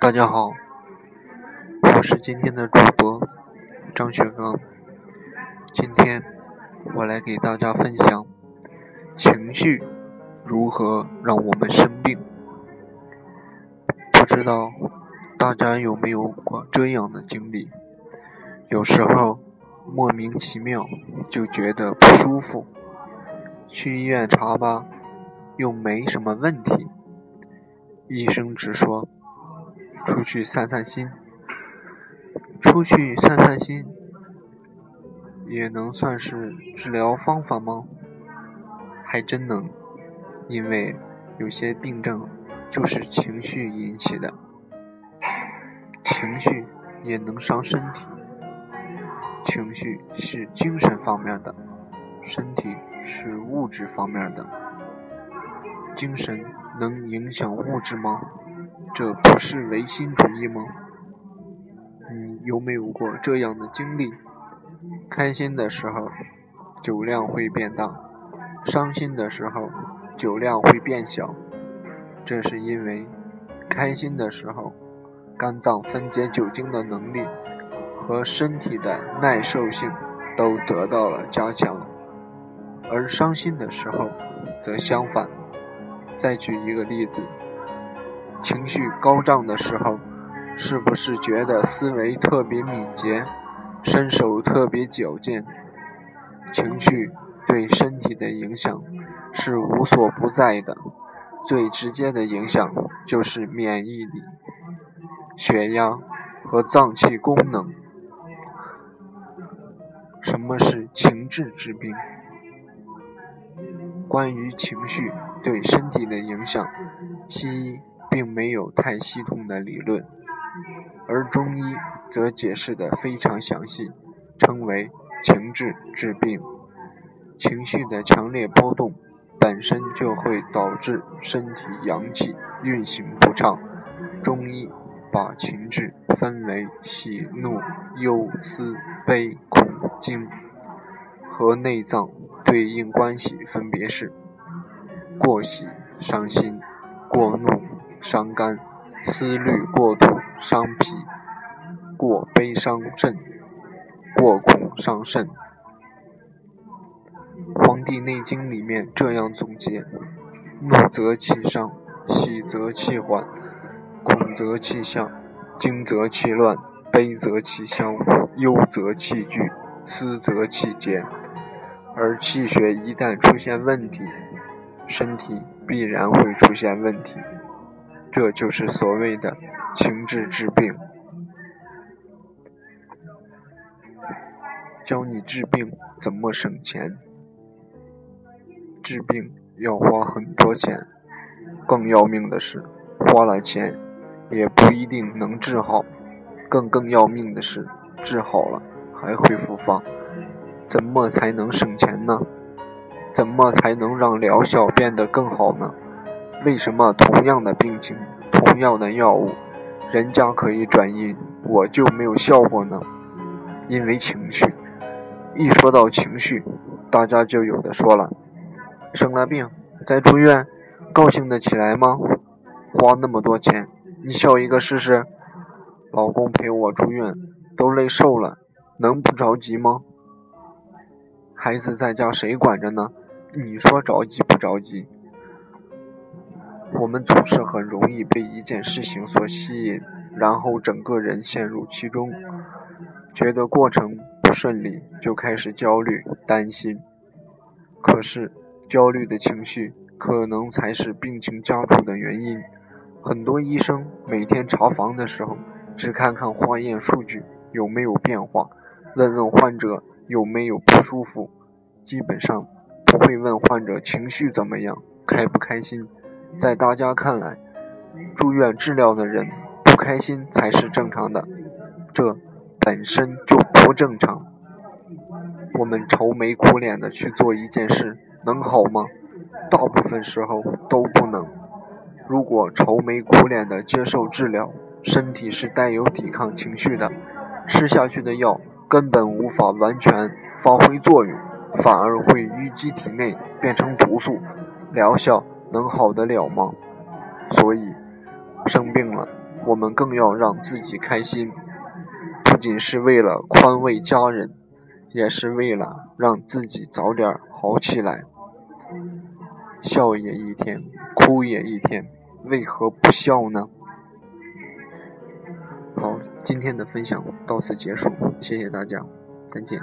大家好，我是今天的主播张雪刚。今天我来给大家分享情绪如何让我们生病。不知道大家有没有过这样的经历？有时候莫名其妙就觉得不舒服，去医院查吧，又没什么问题。医生只说出去散散心，出去散散心也能算是治疗方法吗？还真能，因为有些病症就是情绪引起的，情绪也能伤身体。情绪是精神方面的，身体是物质方面的，精神。能影响物质吗？这不是唯心主义吗？你有没有过这样的经历？开心的时候，酒量会变大；伤心的时候，酒量会变小。这是因为，开心的时候，肝脏分解酒精的能力和身体的耐受性都得到了加强，而伤心的时候，则相反。再举一个例子，情绪高涨的时候，是不是觉得思维特别敏捷，身手特别矫健？情绪对身体的影响是无所不在的，最直接的影响就是免疫力、血压和脏器功能。什么是情志之病？关于情绪。对身体的影响，西医并没有太系统的理论，而中医则解释得非常详细，称为情志治病。情绪的强烈波动本身就会导致身体阳气运行不畅。中医把情志分为喜怒忧思悲恐惊，和内脏对应关系分别是。过喜伤心，过怒伤肝，思虑过度伤脾，过悲伤肾，过恐伤肾。《黄帝内经》里面这样总结：怒则气上，喜则气缓，恐则气下，惊则气乱，悲则气消，忧则气聚，思则气结。而气血一旦出现问题，身体必然会出现问题，这就是所谓的情志治病。教你治病怎么省钱？治病要花很多钱，更要命的是，花了钱也不一定能治好。更更要命的是，治好了还会复发。怎么才能省钱呢？怎么才能让疗效变得更好呢？为什么同样的病情、同样的药物，人家可以转阴，我就没有效果呢？因为情绪。一说到情绪，大家就有的说了：生了病再住院，高兴得起来吗？花那么多钱，你笑一个试试？老公陪我住院，都累瘦了，能不着急吗？孩子在家谁管着呢？你说着急不着急？我们总是很容易被一件事情所吸引，然后整个人陷入其中，觉得过程不顺利，就开始焦虑、担心。可是，焦虑的情绪可能才是病情加重的原因。很多医生每天查房的时候，只看看化验数据有没有变化，问问患者有没有不舒服，基本上。不会问患者情绪怎么样，开不开心。在大家看来，住院治疗的人不开心才是正常的，这本身就不正常。我们愁眉苦脸的去做一件事，能好吗？大部分时候都不能。如果愁眉苦脸的接受治疗，身体是带有抵抗情绪的，吃下去的药根本无法完全发挥作用。反而会淤积体内，变成毒素，疗效能好得了吗？所以，生病了我们更要让自己开心，不仅是为了宽慰家人，也是为了让自己早点好起来。笑也一天，哭也一天，为何不笑呢？好，今天的分享到此结束，谢谢大家，再见。